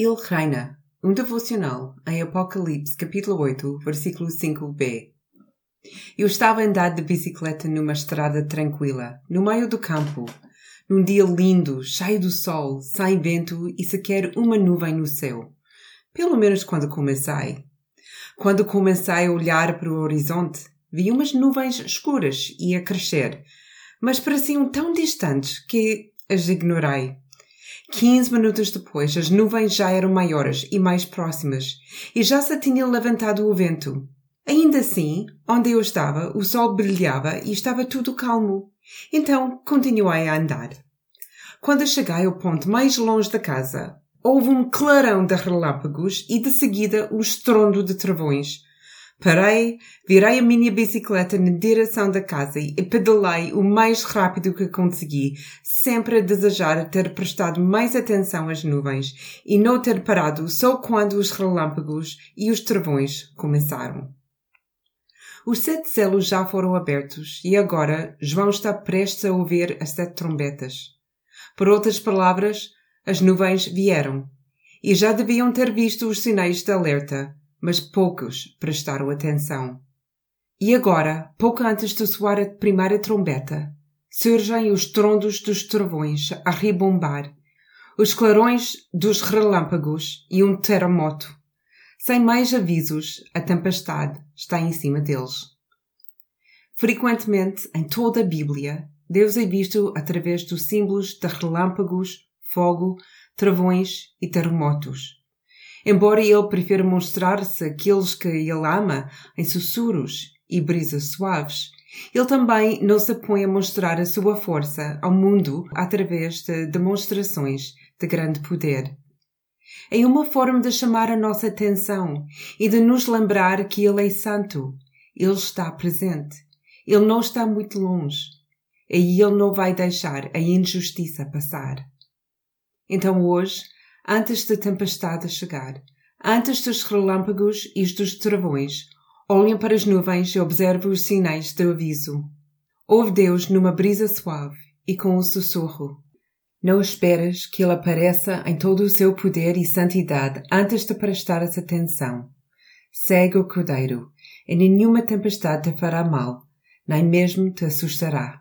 Ele reina. Um devocional em Apocalipse capítulo 8, versículo 5b. Eu estava a andar de bicicleta numa estrada tranquila, no meio do campo, num dia lindo, cheio do sol, sem vento e sequer uma nuvem no céu. Pelo menos quando comecei. Quando comecei a olhar para o horizonte, vi umas nuvens escuras e a crescer, mas pareciam tão distantes que as ignorei. 15 minutos depois, as nuvens já eram maiores e mais próximas, e já se tinha levantado o vento. Ainda assim, onde eu estava, o sol brilhava e estava tudo calmo. Então, continuei a andar. Quando cheguei ao ponto mais longe da casa, houve um clarão de relâmpagos e de seguida um estrondo de trovões, Parei, virei a minha bicicleta na direção da casa e pedalei o mais rápido que consegui, sempre a desejar ter prestado mais atenção às nuvens e não ter parado só quando os relâmpagos e os trovões começaram. Os sete selos já foram abertos e agora João está prestes a ouvir as sete trombetas. Por outras palavras, as nuvens vieram e já deviam ter visto os sinais de alerta, mas poucos prestaram atenção. E agora, pouco antes de soar a primeira trombeta, surgem os trondos dos trovões a ribombar, os clarões dos relâmpagos e um terremoto. Sem mais avisos, a tempestade está em cima deles. Frequentemente, em toda a Bíblia, Deus é visto através dos símbolos de relâmpagos, fogo, travões e terremotos. Embora ele prefira mostrar-se àqueles que ele ama em sussurros e brisas suaves, ele também não se põe a mostrar a sua força ao mundo através de demonstrações de grande poder. É uma forma de chamar a nossa atenção e de nos lembrar que Ele é santo. Ele está presente. Ele não está muito longe. E Ele não vai deixar a injustiça passar. Então hoje, antes da tempestade chegar, antes dos relâmpagos e dos travões, olhem para as nuvens e observem os sinais de aviso. Ouve Deus numa brisa suave e com um sussurro. Não esperes que Ele apareça em todo o seu poder e santidade antes de prestares atenção. Segue o Cordeiro, e nenhuma tempestade te fará mal, nem mesmo te assustará.